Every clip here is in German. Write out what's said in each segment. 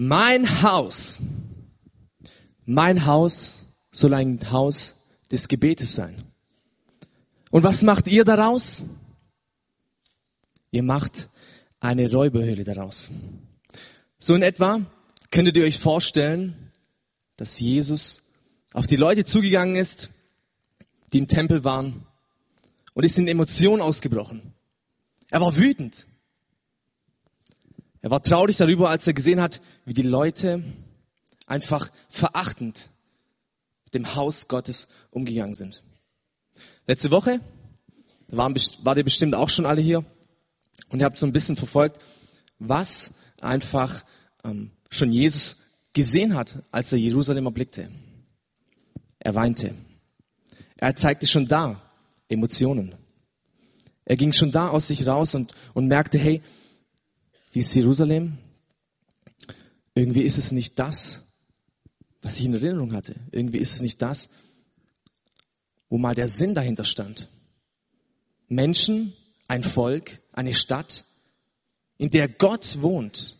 Mein Haus, mein Haus soll ein Haus des Gebetes sein. Und was macht ihr daraus? Ihr macht eine Räuberhöhle daraus. So in etwa könntet ihr euch vorstellen, dass Jesus auf die Leute zugegangen ist, die im Tempel waren und ist in Emotionen ausgebrochen. Er war wütend. Er war traurig darüber, als er gesehen hat, wie die Leute einfach verachtend mit dem Haus Gottes umgegangen sind. Letzte Woche waren, wart ihr bestimmt auch schon alle hier und ihr habt so ein bisschen verfolgt, was einfach ähm, schon Jesus gesehen hat, als er Jerusalem erblickte. Er weinte. Er zeigte schon da Emotionen. Er ging schon da aus sich raus und, und merkte, hey, dieses Jerusalem, irgendwie ist es nicht das, was ich in Erinnerung hatte. Irgendwie ist es nicht das, wo mal der Sinn dahinter stand. Menschen, ein Volk, eine Stadt, in der Gott wohnt,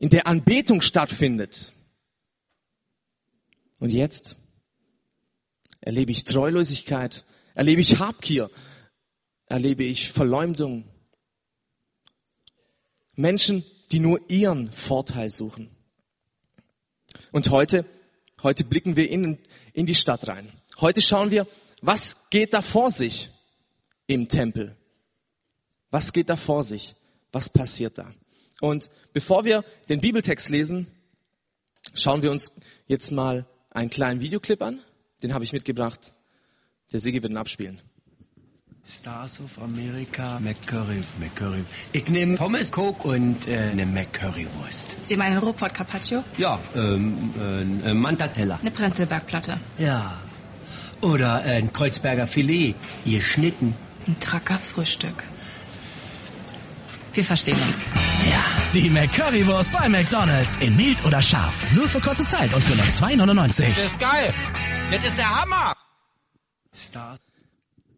in der Anbetung stattfindet. Und jetzt erlebe ich Treulosigkeit, erlebe ich Habgier, erlebe ich Verleumdung. Menschen, die nur ihren Vorteil suchen. Und heute, heute blicken wir in, in die Stadt rein. Heute schauen wir, was geht da vor sich im Tempel? Was geht da vor sich? Was passiert da? Und bevor wir den Bibeltext lesen, schauen wir uns jetzt mal einen kleinen Videoclip an. Den habe ich mitgebracht. Der Sigi wird ihn abspielen. Stars of America, McCurry, McCurry. Ich nehme Pommes, Coke und äh, eine McCurrywurst. Sie meinen Ruhrpott Carpaccio? Ja, ähm, äh, äh, Mantatella. Eine Prenzlbergplatte. Ja. Oder äh, ein Kreuzberger Filet, ihr Schnitten. Ein Tracker Frühstück. Wir verstehen uns. Ja. Die McCurrywurst bei McDonald's. In mild oder scharf. Nur für kurze Zeit und für nur 2,99. Das ist geil. Das ist der Hammer. Star.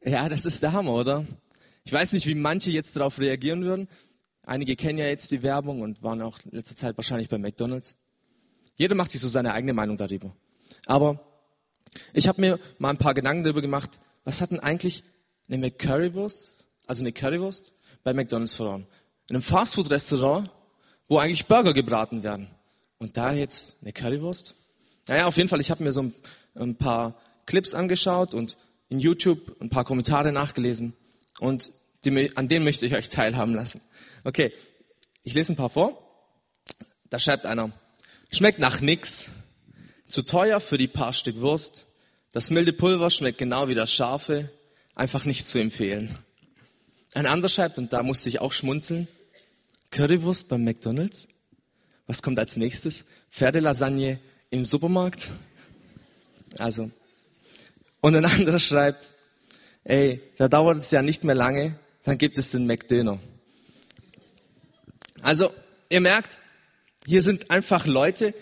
Ja, das ist der Hammer, oder? Ich weiß nicht, wie manche jetzt darauf reagieren würden. Einige kennen ja jetzt die Werbung und waren auch in letzter Zeit wahrscheinlich bei McDonald's. Jeder macht sich so seine eigene Meinung darüber. Aber ich habe mir mal ein paar Gedanken darüber gemacht, was hat denn eigentlich eine McCurrywurst, also eine Currywurst, bei McDonald's verloren? In einem Fastfood-Restaurant, wo eigentlich Burger gebraten werden. Und da jetzt eine Currywurst? Naja, auf jeden Fall, ich habe mir so ein, ein paar Clips angeschaut und in YouTube ein paar Kommentare nachgelesen und die, an denen möchte ich euch teilhaben lassen. Okay, ich lese ein paar vor. Da schreibt einer, schmeckt nach nix, zu teuer für die paar Stück Wurst, das milde Pulver schmeckt genau wie das scharfe, einfach nicht zu empfehlen. Ein anderer schreibt, und da musste ich auch schmunzeln, Currywurst beim McDonald's? Was kommt als nächstes? Pferdelasagne im Supermarkt? Also, und ein anderer schreibt, ey, da dauert es ja nicht mehr lange, dann gibt es den McDöner. Also, ihr merkt, hier sind einfach Leute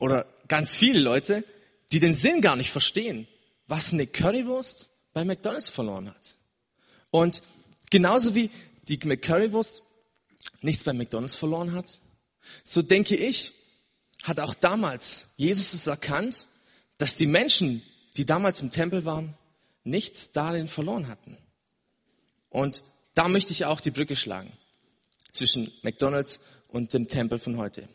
oder ganz viele Leute, die den Sinn gar nicht verstehen, was eine Currywurst bei McDonald's verloren hat. Und genauso wie die McCurrywurst nichts bei McDonald's verloren hat, so denke ich, hat auch damals Jesus es erkannt, dass die Menschen, die damals im Tempel waren, nichts darin verloren hatten. Und da möchte ich auch die Brücke schlagen zwischen McDonald's und dem Tempel von heute.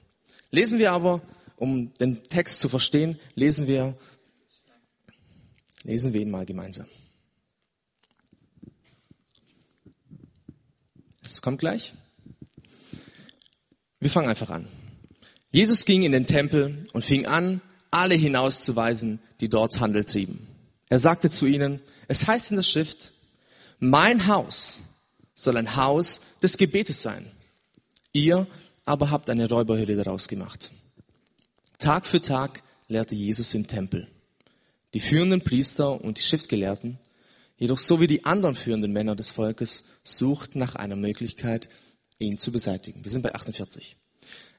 Lesen wir aber, um den Text zu verstehen, lesen wir, lesen wir ihn mal gemeinsam. Es kommt gleich. Wir fangen einfach an. Jesus ging in den Tempel und fing an, alle hinauszuweisen, die dort Handel trieben. Er sagte zu ihnen, es heißt in der Schrift, mein Haus soll ein Haus des Gebetes sein. Ihr aber habt eine Räuberhöhle daraus gemacht. Tag für Tag lehrte Jesus im Tempel. Die führenden Priester und die Schriftgelehrten, jedoch so wie die anderen führenden Männer des Volkes, suchten nach einer Möglichkeit, ihn zu beseitigen. Wir sind bei 48.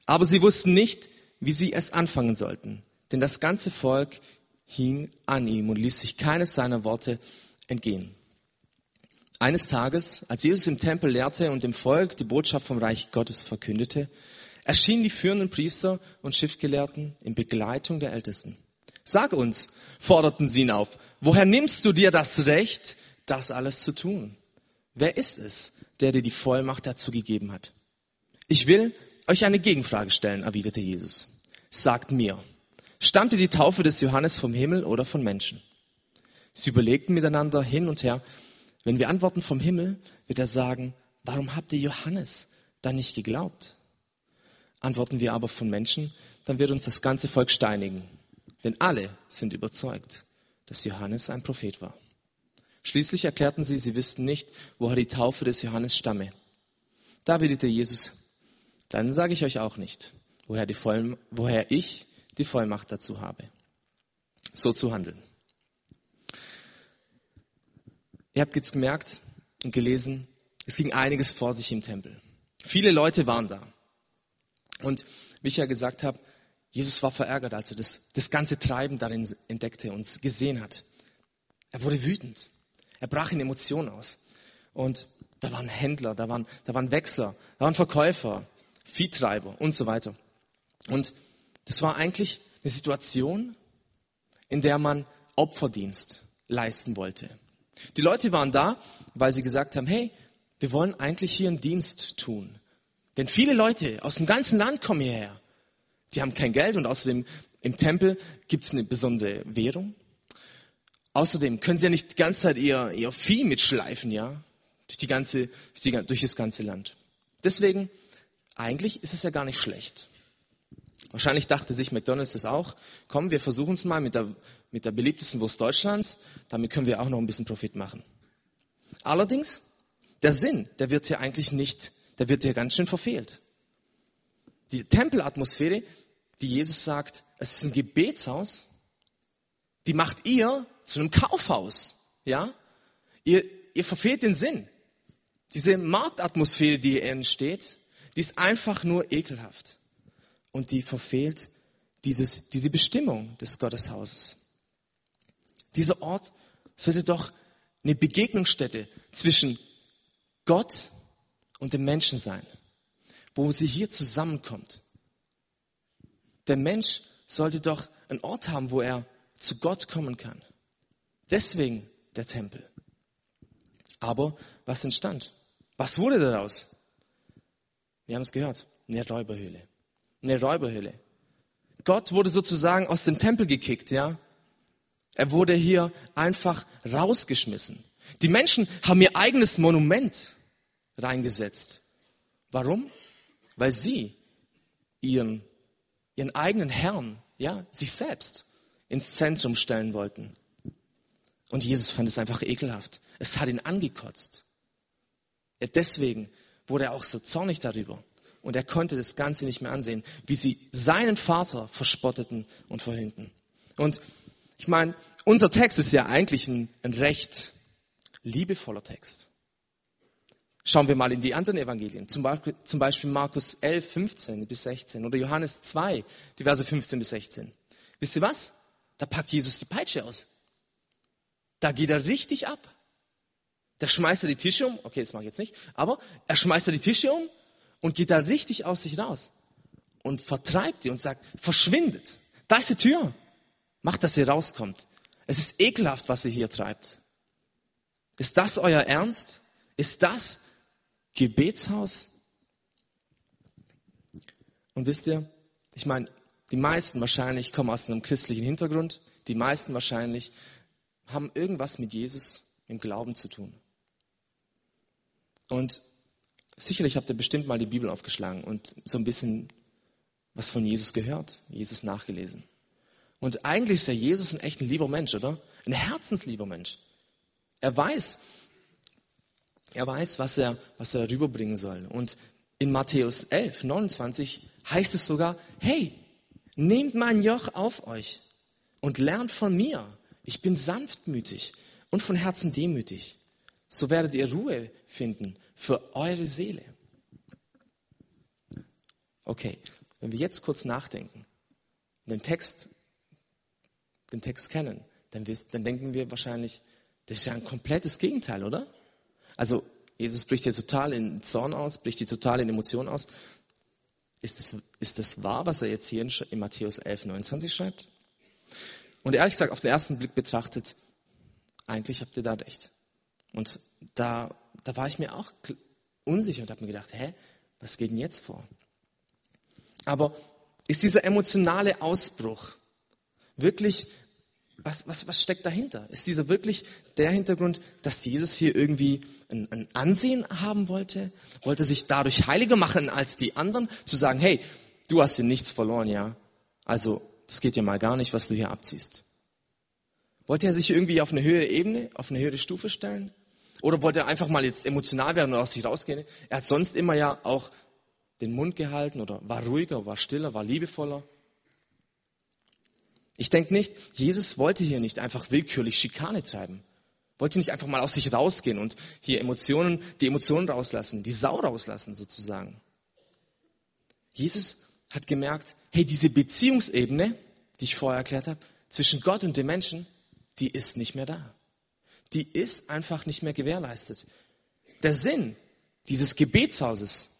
Aber sie wussten nicht, wie sie es anfangen sollten, denn das ganze Volk hing an ihm und ließ sich keines seiner Worte entgehen. Eines Tages, als Jesus im Tempel lehrte und dem Volk die Botschaft vom Reich Gottes verkündete, erschienen die führenden Priester und Schriftgelehrten in Begleitung der Ältesten. Sag uns, forderten sie ihn auf, woher nimmst du dir das Recht, das alles zu tun? Wer ist es, der dir die Vollmacht dazu gegeben hat? Ich will euch eine Gegenfrage stellen, erwiderte Jesus. Sagt mir, stammte die Taufe des Johannes vom Himmel oder von Menschen? Sie überlegten miteinander hin und her. Wenn wir antworten vom Himmel, wird er sagen, warum habt ihr Johannes dann nicht geglaubt? Antworten wir aber von Menschen, dann wird uns das ganze Volk steinigen. Denn alle sind überzeugt, dass Johannes ein Prophet war. Schließlich erklärten sie, sie wüssten nicht, woher die Taufe des Johannes stamme. Da erwiderte Jesus, dann sage ich euch auch nicht, woher, die Voll, woher ich die Vollmacht dazu habe, so zu handeln. Ihr habt jetzt gemerkt und gelesen, es ging einiges vor sich im Tempel. Viele Leute waren da. Und wie ich ja gesagt habe, Jesus war verärgert, als er das, das ganze Treiben darin entdeckte und gesehen hat. Er wurde wütend. Er brach in Emotionen aus. Und da waren Händler, da waren, da waren Wechsler, da waren Verkäufer, Viehtreiber und so weiter. Und das war eigentlich eine Situation, in der man Opferdienst leisten wollte. Die Leute waren da, weil sie gesagt haben, hey, wir wollen eigentlich hier einen Dienst tun. Denn viele Leute aus dem ganzen Land kommen hierher. Die haben kein Geld und außerdem im Tempel gibt es eine besondere Währung. Außerdem können sie ja nicht die ganze Zeit ihr, ihr Vieh mitschleifen, ja, durch, die ganze, durch, die, durch das ganze Land. Deswegen, eigentlich ist es ja gar nicht schlecht. Wahrscheinlich dachte sich McDonald's das auch. Komm, wir versuchen es mal mit der, mit der beliebtesten Wurst Deutschlands. Damit können wir auch noch ein bisschen Profit machen. Allerdings, der Sinn, der wird hier eigentlich nicht, der wird hier ganz schön verfehlt. Die Tempelatmosphäre, die Jesus sagt, es ist ein Gebetshaus, die macht ihr zu einem Kaufhaus. Ja? Ihr, ihr verfehlt den Sinn. Diese Marktatmosphäre, die hier entsteht, die ist einfach nur ekelhaft und die verfehlt dieses, diese Bestimmung des Gotteshauses. Dieser Ort sollte doch eine Begegnungsstätte zwischen Gott und dem Menschen sein, wo sie hier zusammenkommt. Der Mensch sollte doch einen Ort haben, wo er zu Gott kommen kann. Deswegen der Tempel. Aber was entstand? Was wurde daraus? Wir haben es gehört, eine Räuberhöhle eine Räuberhöhle. Gott wurde sozusagen aus dem Tempel gekickt, ja. Er wurde hier einfach rausgeschmissen. Die Menschen haben ihr eigenes Monument reingesetzt. Warum? Weil sie ihren, ihren eigenen Herrn, ja, sich selbst ins Zentrum stellen wollten. Und Jesus fand es einfach ekelhaft. Es hat ihn angekotzt. Deswegen wurde er auch so zornig darüber. Und er konnte das Ganze nicht mehr ansehen, wie sie seinen Vater verspotteten und verhüngten. Und ich meine, unser Text ist ja eigentlich ein, ein recht liebevoller Text. Schauen wir mal in die anderen Evangelien, zum Beispiel, zum Beispiel Markus 11, 15 bis 16 oder Johannes 2, die Verse 15 bis 16. Wisst ihr was? Da packt Jesus die Peitsche aus. Da geht er richtig ab. Da schmeißt er die Tische um. Okay, das mache ich jetzt nicht. Aber er schmeißt er die Tische um und geht da richtig aus sich raus und vertreibt die und sagt, verschwindet. Da ist die Tür. Macht, dass ihr rauskommt. Es ist ekelhaft, was ihr hier treibt. Ist das euer Ernst? Ist das Gebetshaus? Und wisst ihr, ich meine, die meisten wahrscheinlich kommen aus einem christlichen Hintergrund. Die meisten wahrscheinlich haben irgendwas mit Jesus im Glauben zu tun. Und Sicherlich habt ihr bestimmt mal die Bibel aufgeschlagen und so ein bisschen was von Jesus gehört, Jesus nachgelesen. Und eigentlich ist ja Jesus ein echt ein lieber Mensch, oder? Ein herzenslieber Mensch. Er weiß, er weiß, was er, was er rüberbringen soll. Und in Matthäus 11, 29 heißt es sogar, hey, nehmt mein Joch auf euch und lernt von mir. Ich bin sanftmütig und von Herzen demütig. So werdet ihr Ruhe finden für eure Seele. Okay, wenn wir jetzt kurz nachdenken, den Text, den Text kennen, dann, dann denken wir wahrscheinlich, das ist ja ein komplettes Gegenteil, oder? Also Jesus bricht hier total in Zorn aus, bricht hier total in Emotionen aus. ist das, ist das wahr, was er jetzt hier in, in Matthäus 11, 29 schreibt? Und ehrlich gesagt, auf den ersten Blick betrachtet, eigentlich habt ihr da recht. Und da, da war ich mir auch unsicher und habe mir gedacht, hä, was geht denn jetzt vor? Aber ist dieser emotionale Ausbruch wirklich, was, was, was steckt dahinter? Ist dieser wirklich der Hintergrund, dass Jesus hier irgendwie ein, ein Ansehen haben wollte? Wollte sich dadurch heiliger machen als die anderen? Zu sagen, hey, du hast hier nichts verloren, ja? Also, das geht ja mal gar nicht, was du hier abziehst. Wollte er sich irgendwie auf eine höhere Ebene, auf eine höhere Stufe stellen? Oder wollte er einfach mal jetzt emotional werden und aus sich rausgehen? Er hat sonst immer ja auch den Mund gehalten oder war ruhiger, war stiller, war liebevoller. Ich denke nicht, Jesus wollte hier nicht einfach willkürlich Schikane treiben. Wollte nicht einfach mal aus sich rausgehen und hier Emotionen, die Emotionen rauslassen, die Sau rauslassen sozusagen. Jesus hat gemerkt, hey, diese Beziehungsebene, die ich vorher erklärt habe, zwischen Gott und dem Menschen, die ist nicht mehr da. Die ist einfach nicht mehr gewährleistet. Der Sinn dieses Gebetshauses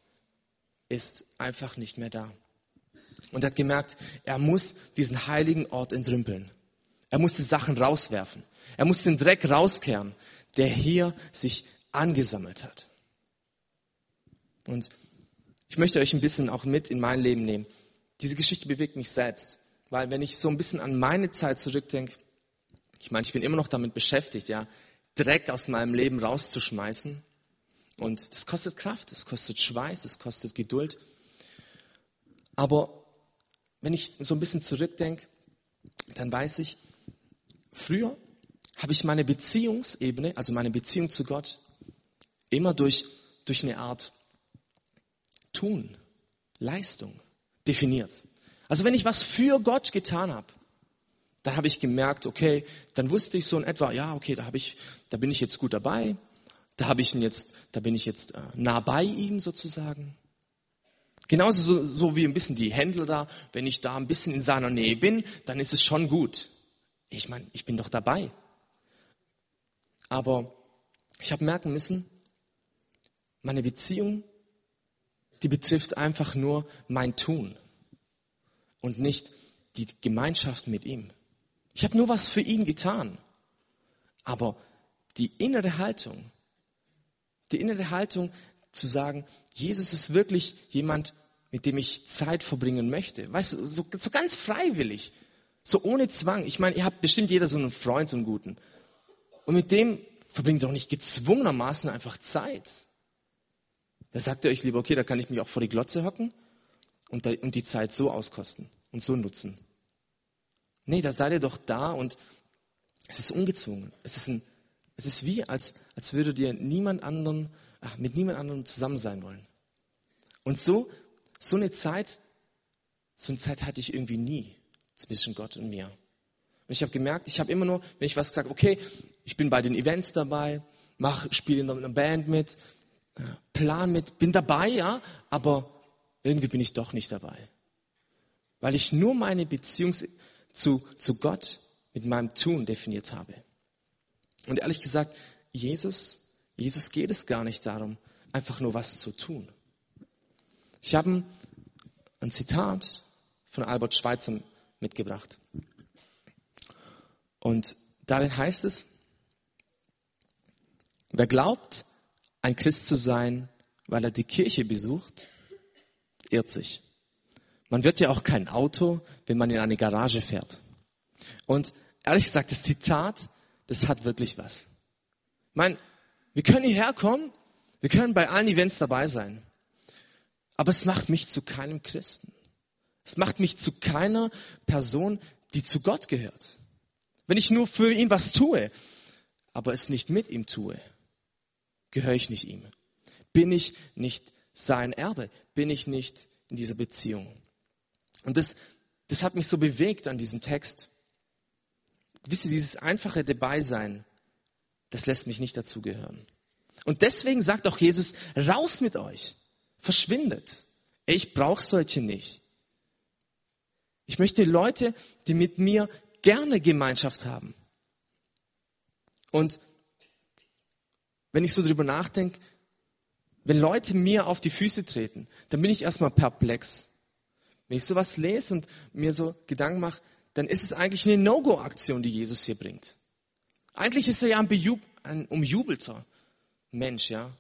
ist einfach nicht mehr da. Und er hat gemerkt, er muss diesen heiligen Ort entrümpeln. Er muss die Sachen rauswerfen. Er muss den Dreck rauskehren, der hier sich angesammelt hat. Und ich möchte euch ein bisschen auch mit in mein Leben nehmen. Diese Geschichte bewegt mich selbst, weil wenn ich so ein bisschen an meine Zeit zurückdenke, ich meine, ich bin immer noch damit beschäftigt, ja, Dreck aus meinem Leben rauszuschmeißen. Und das kostet Kraft, das kostet Schweiß, das kostet Geduld. Aber wenn ich so ein bisschen zurückdenke, dann weiß ich, früher habe ich meine Beziehungsebene, also meine Beziehung zu Gott, immer durch, durch eine Art Tun, Leistung definiert. Also wenn ich was für Gott getan habe, dann habe ich gemerkt, okay, dann wusste ich so in etwa, ja, okay, da habe ich, da bin ich jetzt gut dabei, da habe ich ihn jetzt, da bin ich jetzt äh, nah bei ihm sozusagen. Genauso so, so wie ein bisschen die Händler da, wenn ich da ein bisschen in seiner Nähe bin, dann ist es schon gut. Ich meine, ich bin doch dabei. Aber ich habe merken müssen, meine Beziehung, die betrifft einfach nur mein Tun und nicht die Gemeinschaft mit ihm. Ich habe nur was für ihn getan. Aber die innere Haltung, die innere Haltung zu sagen, Jesus ist wirklich jemand, mit dem ich Zeit verbringen möchte. Weißt du, so, so ganz freiwillig, so ohne Zwang. Ich meine, ihr habt bestimmt jeder so einen Freund, so einen guten. Und mit dem verbringt doch nicht gezwungenermaßen einfach Zeit. Da sagt ihr euch lieber, okay, da kann ich mich auch vor die Glotze hocken und, da, und die Zeit so auskosten und so nutzen. Nee, da seid ihr doch da und es ist ungezwungen. Es ist ein es ist wie, als, als würde dir niemand anderen, ach, mit niemand anderem zusammen sein wollen. Und so, so eine Zeit, so eine Zeit hatte ich irgendwie nie zwischen Gott und mir. Und ich habe gemerkt, ich habe immer nur, wenn ich was gesagt, okay, ich bin bei den Events dabei, mach, spiele in einer Band mit, äh, plan mit, bin dabei, ja, aber irgendwie bin ich doch nicht dabei. Weil ich nur meine Beziehung zu, zu Gott mit meinem Tun definiert habe. Und ehrlich gesagt, Jesus, Jesus geht es gar nicht darum, einfach nur was zu tun. Ich habe ein Zitat von Albert Schweitzer mitgebracht. Und darin heißt es, wer glaubt, ein Christ zu sein, weil er die Kirche besucht, irrt sich. Man wird ja auch kein Auto, wenn man in eine Garage fährt. Und ehrlich gesagt, das Zitat das hat wirklich was. Ich meine, wir können hierher kommen, wir können bei allen Events dabei sein. Aber es macht mich zu keinem Christen. Es macht mich zu keiner Person, die zu Gott gehört. Wenn ich nur für ihn was tue, aber es nicht mit ihm tue, gehöre ich nicht ihm. Bin ich nicht sein Erbe? Bin ich nicht in dieser Beziehung? Und das, das hat mich so bewegt an diesem Text. Wisst ihr, dieses einfache Dabeisein, das lässt mich nicht dazugehören. Und deswegen sagt auch Jesus, raus mit euch, verschwindet. Ich brauche solche nicht. Ich möchte Leute, die mit mir gerne Gemeinschaft haben. Und wenn ich so drüber nachdenke, wenn Leute mir auf die Füße treten, dann bin ich erstmal perplex. Wenn ich sowas lese und mir so Gedanken mache, dann ist es eigentlich eine No-Go-Aktion, die Jesus hier bringt. Eigentlich ist er ja ein, bejub ein umjubelter Mensch, ja.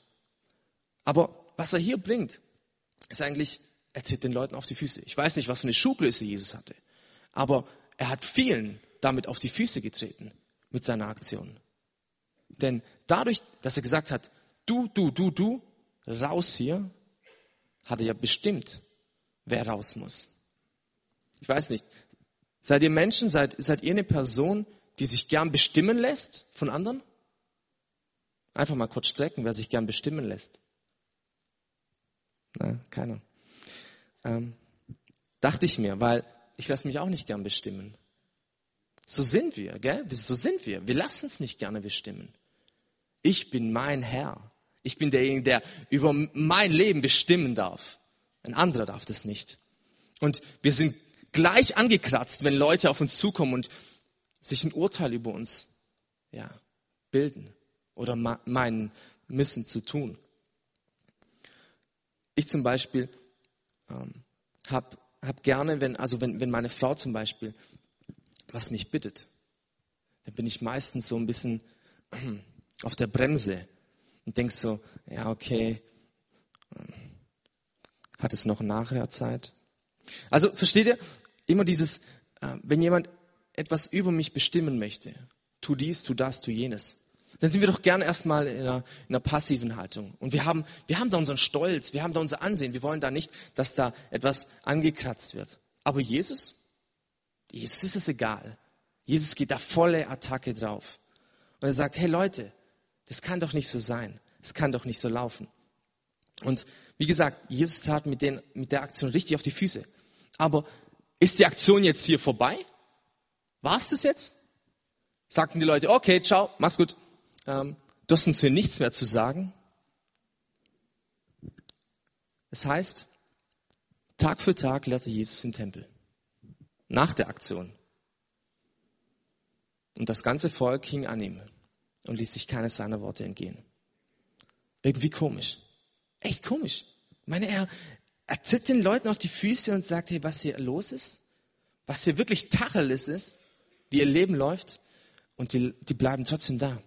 Aber was er hier bringt, ist eigentlich, er zieht den Leuten auf die Füße. Ich weiß nicht, was für eine Schuhgröße Jesus hatte, aber er hat vielen damit auf die Füße getreten mit seiner Aktion. Denn dadurch, dass er gesagt hat, du, du, du, du, raus hier, hat er ja bestimmt, wer raus muss. Ich weiß nicht, seid ihr Menschen, seid, seid ihr eine Person, die sich gern bestimmen lässt von anderen? Einfach mal kurz strecken, wer sich gern bestimmen lässt. Nein, keiner. Ähm, dachte ich mir, weil ich lasse mich auch nicht gern bestimmen. So sind wir, gell? So sind wir. Wir lassen es nicht gerne bestimmen. Ich bin mein Herr. Ich bin derjenige, der über mein Leben bestimmen darf. Ein anderer darf das nicht. Und wir sind gleich angekratzt, wenn Leute auf uns zukommen und sich ein Urteil über uns ja, bilden oder meinen müssen zu tun. Ich zum Beispiel ähm, habe hab gerne, wenn, also wenn, wenn meine Frau zum Beispiel was mich bittet, dann bin ich meistens so ein bisschen auf der Bremse und denk so, ja, okay, hat es noch nachher Zeit? Also versteht ihr, immer dieses, äh, wenn jemand etwas über mich bestimmen möchte, tu dies, tu das, tu jenes, dann sind wir doch gerne erstmal in einer, in einer passiven Haltung. Und wir haben, wir haben da unseren Stolz, wir haben da unser Ansehen. Wir wollen da nicht, dass da etwas angekratzt wird. Aber Jesus, Jesus ist es egal. Jesus geht da volle Attacke drauf. Und er sagt, hey Leute, das kann doch nicht so sein. Das kann doch nicht so laufen. Und wie gesagt, Jesus trat mit, den, mit der Aktion richtig auf die Füße. Aber ist die Aktion jetzt hier vorbei? War es das jetzt? Sagten die Leute, okay, ciao, mach's gut ähm, du hast uns hier nichts mehr zu sagen. Es das heißt, Tag für Tag lehrte Jesus im Tempel. Nach der Aktion. Und das ganze Volk hing an ihm und ließ sich keines seiner Worte entgehen. Irgendwie komisch. Echt komisch. Ich meine, er, er tritt den Leuten auf die Füße und sagt, hey, was hier los ist, was hier wirklich Tacheles ist, wie ihr Leben läuft, und die, die bleiben trotzdem da.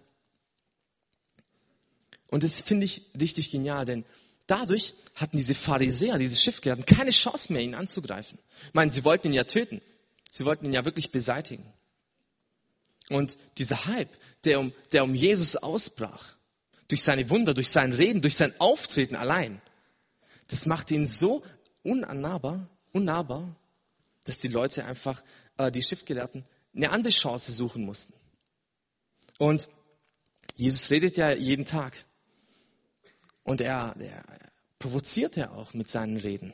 Und das finde ich richtig genial, denn dadurch hatten diese Pharisäer, diese Schriftgelehrten keine Chance mehr, ihn anzugreifen. Ich meine, sie wollten ihn ja töten. Sie wollten ihn ja wirklich beseitigen. Und dieser Hype, der um, der um Jesus ausbrach, durch seine Wunder, durch sein Reden, durch sein Auftreten allein, das macht ihn so unannahbar, unnahbar, dass die Leute einfach, äh, die Schriftgelehrten, eine andere Chance suchen mussten. Und Jesus redet ja jeden Tag. Und er, er provoziert er auch mit seinen Reden.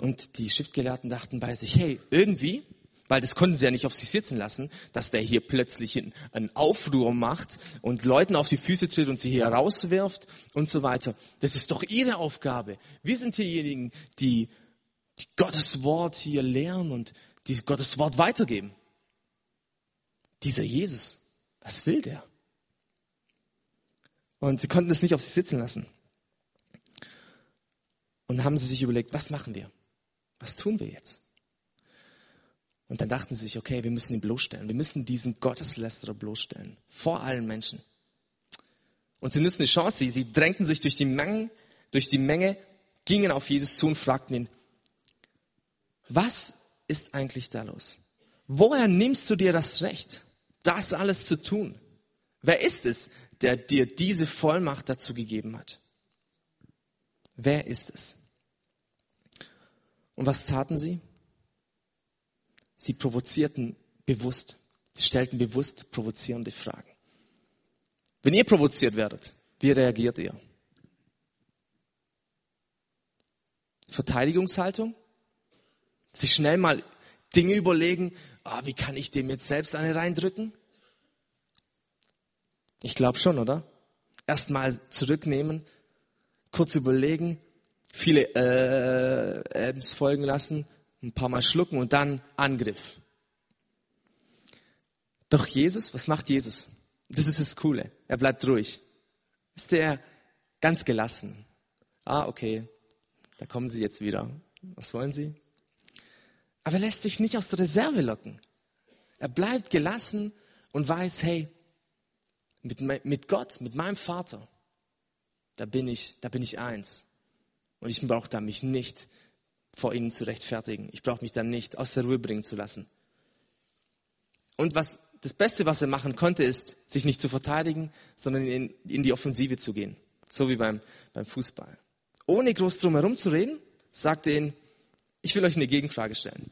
Und die Schriftgelehrten dachten bei sich, hey, irgendwie, weil das konnten sie ja nicht auf sich sitzen lassen, dass der hier plötzlich einen Aufruhr macht und Leuten auf die Füße tritt und sie hier rauswirft und so weiter. Das ist doch ihre Aufgabe. Wir sind diejenigen, die, die Gottes Wort hier lehren und die Gottes Wort weitergeben. Dieser Jesus, was will der? Und sie konnten es nicht auf sich sitzen lassen. Und haben sie sich überlegt, was machen wir? Was tun wir jetzt? Und dann dachten sie sich, okay, wir müssen ihn bloßstellen. Wir müssen diesen Gotteslästerer bloßstellen. Vor allen Menschen. Und sie nutzen die Chance. Sie, sie drängten sich durch die Menge, durch die Menge, gingen auf Jesus zu und fragten ihn, was ist eigentlich da los? Woher nimmst du dir das Recht, das alles zu tun? Wer ist es, der dir diese Vollmacht dazu gegeben hat. Wer ist es? Und was taten sie? Sie provozierten bewusst, sie stellten bewusst provozierende Fragen. Wenn ihr provoziert werdet, wie reagiert ihr? Verteidigungshaltung? Sich schnell mal Dinge überlegen, ah, wie kann ich dem jetzt selbst eine reindrücken? Ich glaube schon, oder? Erstmal zurücknehmen, kurz überlegen, viele äh, Äms folgen lassen, ein paar Mal schlucken und dann Angriff. Doch Jesus, was macht Jesus? Das ist das Coole. Er bleibt ruhig. Ist der ganz gelassen. Ah, okay. Da kommen sie jetzt wieder. Was wollen Sie? Aber er lässt sich nicht aus der Reserve locken. Er bleibt gelassen und weiß, hey, mit, mit Gott, mit meinem Vater, da bin ich, da bin ich eins. Und ich brauche da mich nicht vor ihnen zu rechtfertigen. Ich brauche mich da nicht aus der Ruhe bringen zu lassen. Und was das Beste, was er machen konnte, ist, sich nicht zu verteidigen, sondern in, in die Offensive zu gehen. So wie beim, beim Fußball. Ohne groß drum herum zu reden, sagte er ihnen, ich will euch eine Gegenfrage stellen.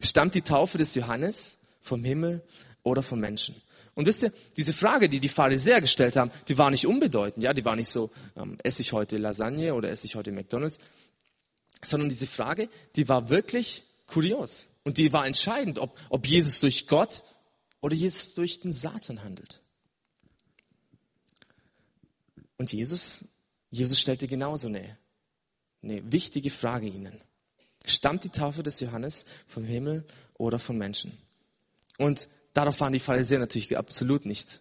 Stammt die Taufe des Johannes vom Himmel oder vom Menschen? Und wisst ihr, diese Frage, die die Pharisäer gestellt haben, die war nicht unbedeutend. Ja, die war nicht so, ähm, esse ich heute Lasagne oder esse ich heute McDonald's, sondern diese Frage, die war wirklich kurios. Und die war entscheidend, ob, ob Jesus durch Gott oder Jesus durch den Satan handelt. Und Jesus, Jesus stellte genauso eine, eine wichtige Frage ihnen. Stammt die Taufe des Johannes vom Himmel oder vom Menschen? Und darauf waren die Pharisäer natürlich absolut nicht,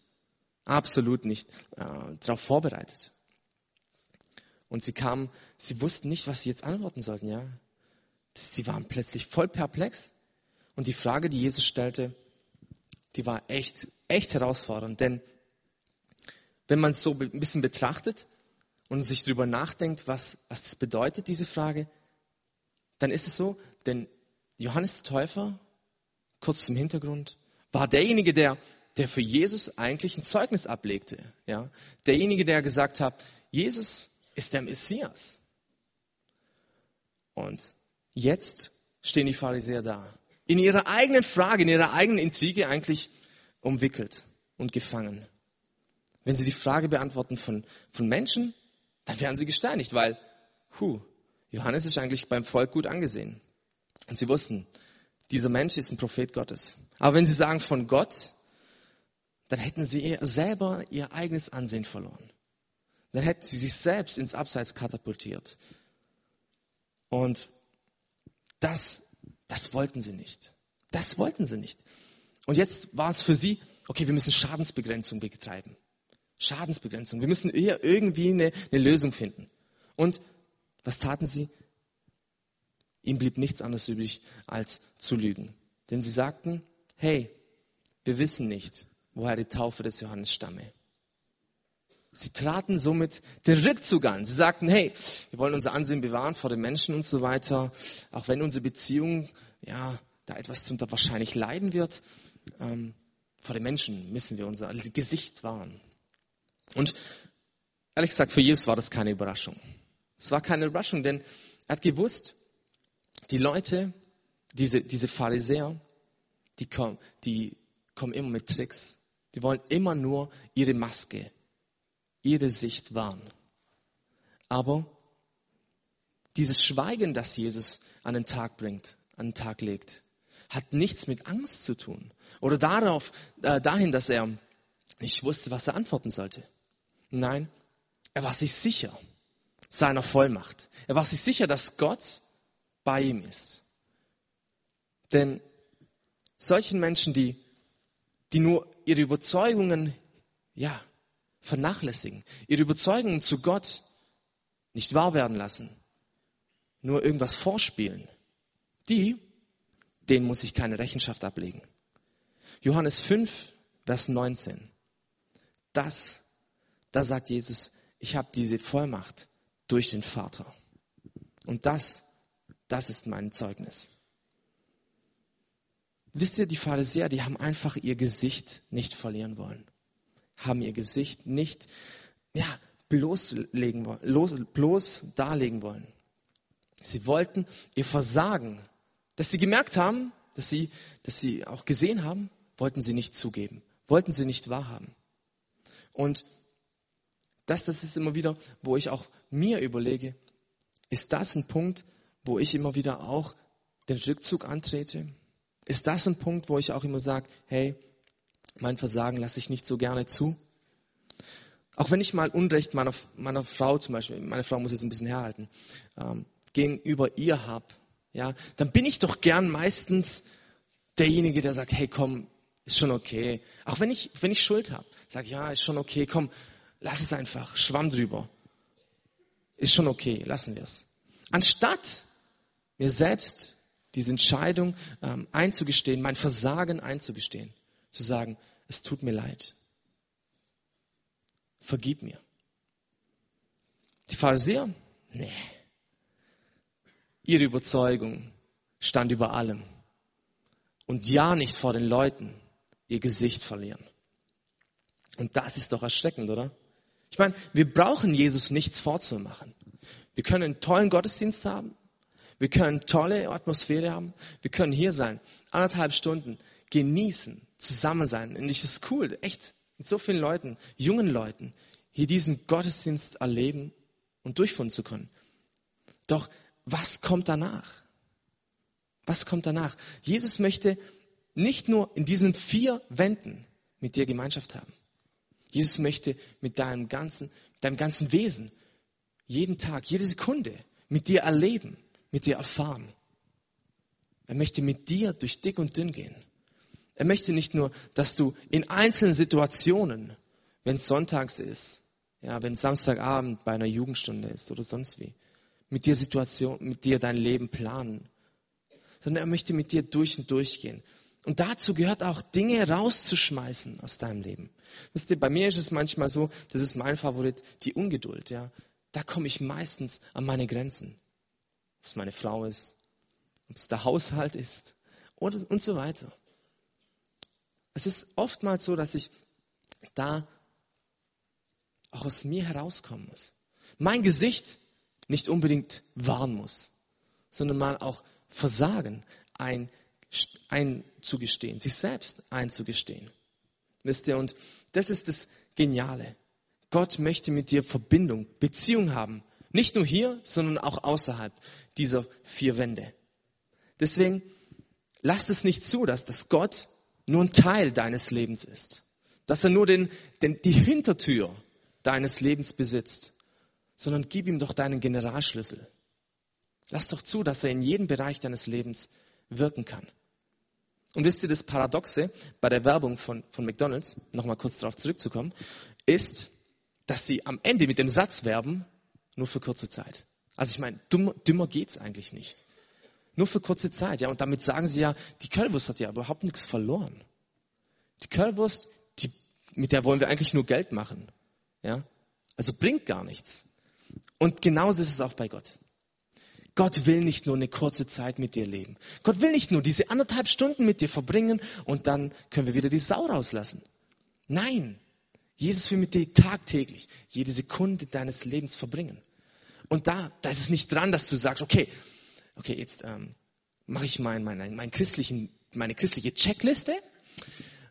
absolut nicht äh, darauf vorbereitet. Und sie kamen, sie wussten nicht, was sie jetzt antworten sollten, ja. Sie waren plötzlich voll perplex. Und die Frage, die Jesus stellte, die war echt, echt herausfordernd. Denn wenn man es so ein bisschen betrachtet und sich darüber nachdenkt, was, was das bedeutet, diese Frage, dann ist es so, denn Johannes der Täufer, kurz zum Hintergrund, war derjenige, der, der für Jesus eigentlich ein Zeugnis ablegte. Ja? Derjenige, der gesagt hat, Jesus ist der Messias. Und jetzt stehen die Pharisäer da. In ihrer eigenen Frage, in ihrer eigenen Intrige eigentlich umwickelt und gefangen. Wenn sie die Frage beantworten von, von Menschen, dann werden sie gesteinigt, weil, hu, Johannes ist eigentlich beim Volk gut angesehen. Und sie wussten, dieser Mensch ist ein Prophet Gottes. Aber wenn sie sagen von Gott, dann hätten sie selber ihr eigenes Ansehen verloren. Dann hätten sie sich selbst ins Abseits katapultiert. Und das, das wollten sie nicht. Das wollten sie nicht. Und jetzt war es für sie, okay, wir müssen Schadensbegrenzung betreiben. Schadensbegrenzung. Wir müssen eher irgendwie eine, eine Lösung finden. Und was taten sie? Ihm blieb nichts anderes übrig, als zu lügen. Denn sie sagten, hey, wir wissen nicht, woher die Taufe des Johannes stamme. Sie traten somit den Rückzug an. Sie sagten, hey, wir wollen unser Ansehen bewahren vor den Menschen und so weiter, auch wenn unsere Beziehung, ja, da etwas drunter wahrscheinlich leiden wird. Ähm, vor den Menschen müssen wir unser Gesicht wahren. Und ehrlich gesagt, für Jesus war das keine Überraschung. Es war keine Überraschung, denn er hat gewusst, die Leute, diese, diese Pharisäer, die kommen, die kommen immer mit Tricks. Die wollen immer nur ihre Maske, ihre Sicht wahren. Aber dieses Schweigen, das Jesus an den Tag bringt, an den Tag legt, hat nichts mit Angst zu tun. Oder darauf, äh, dahin, dass er nicht wusste, was er antworten sollte. Nein, er war sich sicher seiner Vollmacht. Er war sich sicher, dass Gott bei ihm ist. Denn solchen Menschen, die, die nur ihre Überzeugungen, ja, vernachlässigen, ihre Überzeugungen zu Gott nicht wahr werden lassen, nur irgendwas vorspielen, die, denen muss ich keine Rechenschaft ablegen. Johannes 5, Vers 19. Das, da sagt Jesus, ich habe diese Vollmacht durch den Vater. Und das, das ist mein Zeugnis. Wisst ihr, die Pharisäer, die haben einfach ihr Gesicht nicht verlieren wollen. Haben ihr Gesicht nicht, ja, bloßlegen bloß, bloß darlegen wollen. Sie wollten ihr Versagen, dass sie gemerkt haben, dass sie, dass sie auch gesehen haben, wollten sie nicht zugeben, wollten sie nicht wahrhaben. Und das, das ist immer wieder, wo ich auch mir überlege, ist das ein Punkt, wo ich immer wieder auch den Rückzug antrete? Ist das ein Punkt, wo ich auch immer sage, hey, mein Versagen lasse ich nicht so gerne zu? Auch wenn ich mal Unrecht meiner, meiner Frau zum Beispiel, meine Frau muss jetzt ein bisschen herhalten, ähm, gegenüber ihr hab, ja, dann bin ich doch gern meistens derjenige, der sagt, hey, komm, ist schon okay. Auch wenn ich, wenn ich Schuld habe, sag ja, ist schon okay, komm, lass es einfach, schwamm drüber. Ist schon okay, lassen wir es. Anstatt mir selbst diese Entscheidung ähm, einzugestehen, mein Versagen einzugestehen, zu sagen, es tut mir leid. Vergib mir. Die Pharisäer? Nee. Ihre Überzeugung stand über allem. Und ja nicht vor den Leuten ihr Gesicht verlieren. Und das ist doch erschreckend, oder? Ich meine, wir brauchen Jesus nichts vorzumachen. Wir können einen tollen Gottesdienst haben. Wir können tolle Atmosphäre haben. Wir können hier sein, anderthalb Stunden genießen, zusammen sein. Und es ist cool, echt mit so vielen Leuten, jungen Leuten, hier diesen Gottesdienst erleben und durchführen zu können. Doch was kommt danach? Was kommt danach? Jesus möchte nicht nur in diesen vier Wänden mit dir Gemeinschaft haben. Jesus möchte mit deinem ganzen, deinem ganzen Wesen jeden Tag, jede Sekunde mit dir erleben, mit dir erfahren. Er möchte mit dir durch dick und dünn gehen. Er möchte nicht nur, dass du in einzelnen Situationen, wenn es sonntags ist, ja, wenn es Samstagabend bei einer Jugendstunde ist oder sonst wie, mit dir Situation, mit dir dein Leben planen, sondern er möchte mit dir durch und durch gehen. Und dazu gehört auch Dinge rauszuschmeißen aus deinem Leben. Wisst ihr, bei mir ist es manchmal so, das ist mein Favorit, die Ungeduld, ja. Da komme ich meistens an meine Grenzen. Ob es meine Frau ist, ob es der Haushalt ist oder und so weiter. Es ist oftmals so, dass ich da auch aus mir herauskommen muss. Mein Gesicht nicht unbedingt wahren muss, sondern mal auch Versagen ein, einzugestehen, sich selbst einzugestehen. Wisst ihr, und das ist das Geniale. Gott möchte mit dir Verbindung, Beziehung haben. Nicht nur hier, sondern auch außerhalb dieser vier Wände. Deswegen lass es nicht zu, dass, dass Gott nur ein Teil deines Lebens ist. Dass er nur den, den, die Hintertür deines Lebens besitzt, sondern gib ihm doch deinen Generalschlüssel. Lass doch zu, dass er in jedem Bereich deines Lebens wirken kann. Und wisst ihr, das Paradoxe bei der Werbung von, von McDonald's, nochmal kurz darauf zurückzukommen, ist, dass sie am Ende mit dem Satz werben, nur für kurze Zeit. Also ich meine, dümmer, dümmer geht's eigentlich nicht. Nur für kurze Zeit, ja. Und damit sagen sie ja, die Currywurst hat ja überhaupt nichts verloren. Die Currywurst, die, mit der wollen wir eigentlich nur Geld machen. Ja? Also bringt gar nichts. Und genauso ist es auch bei Gott. Gott will nicht nur eine kurze Zeit mit dir leben. Gott will nicht nur diese anderthalb Stunden mit dir verbringen und dann können wir wieder die Sau rauslassen. Nein, Jesus will mit dir tagtäglich jede Sekunde deines Lebens verbringen. Und da, da ist es nicht dran, dass du sagst, okay, okay, jetzt ähm, mache ich mein, mein, mein christlichen, meine christliche Checkliste.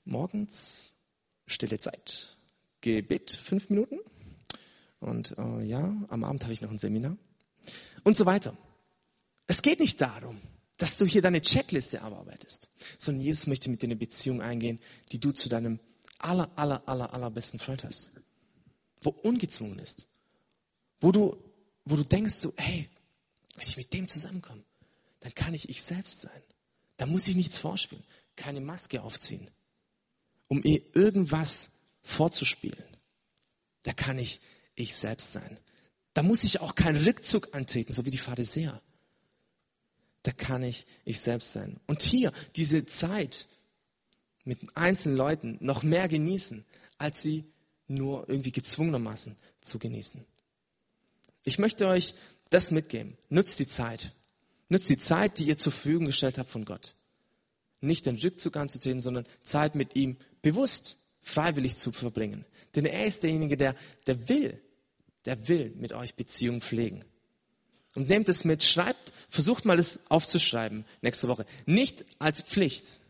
Morgens stille Zeit, Gebet fünf Minuten und äh, ja, am Abend habe ich noch ein Seminar und so weiter. Es geht nicht darum, dass du hier deine Checkliste abarbeitest, sondern Jesus möchte mit dir eine Beziehung eingehen, die du zu deinem aller, aller, aller, allerbesten Freund hast. Wo ungezwungen ist. Wo du, wo du denkst so, hey, wenn ich mit dem zusammenkomme, dann kann ich ich selbst sein. Da muss ich nichts vorspielen, keine Maske aufziehen, um ihr irgendwas vorzuspielen. Da kann ich ich selbst sein. Da muss ich auch keinen Rückzug antreten, so wie die Pharisäer. Da kann ich ich selbst sein. Und hier diese Zeit mit einzelnen Leuten noch mehr genießen, als sie nur irgendwie gezwungenermaßen zu genießen. Ich möchte euch das mitgeben. Nutzt die Zeit. Nutzt die Zeit, die ihr zur Verfügung gestellt habt von Gott. Nicht den Rückzug anzutreten, sondern Zeit mit ihm bewusst, freiwillig zu verbringen. Denn er ist derjenige, der, der will, der will mit euch Beziehungen pflegen. Und nehmt es mit, schreibt, versucht mal es aufzuschreiben nächste Woche. Nicht als Pflicht,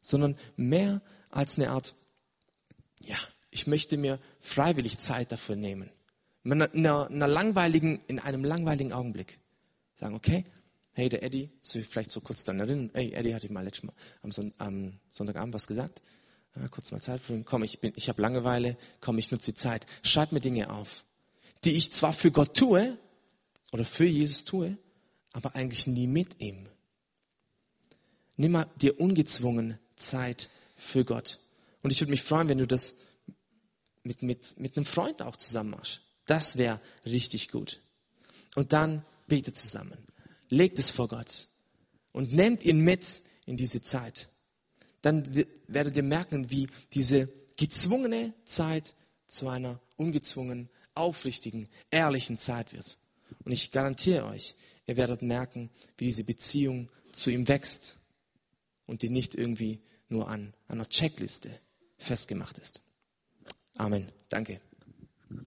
sondern mehr als eine Art, ja, ich möchte mir freiwillig Zeit dafür nehmen. In einer, einer langweiligen, in einem langweiligen Augenblick sagen, okay, hey, der Eddie, vielleicht so kurz dann erinnern, hey, Eddie hatte ich mal letztes Mal am, Son am Sonntagabend was gesagt. Ja, kurz mal Zeit ihn. Komm, ich ich habe Langeweile. Komm, ich nutze die Zeit. Schreib mir Dinge auf, die ich zwar für Gott tue oder für Jesus tue, aber eigentlich nie mit ihm. Nimm mal dir ungezwungen Zeit für Gott. Und ich würde mich freuen, wenn du das mit, mit, mit einem Freund auch zusammen machst. Das wäre richtig gut. Und dann bete zusammen. legt es vor Gott und nehmt ihn mit in diese Zeit. Dann werdet ihr merken, wie diese gezwungene Zeit zu einer ungezwungenen, aufrichtigen, ehrlichen Zeit wird. Und ich garantiere euch, ihr werdet merken, wie diese Beziehung zu ihm wächst und die nicht irgendwie nur an einer Checkliste festgemacht ist. Amen. Danke.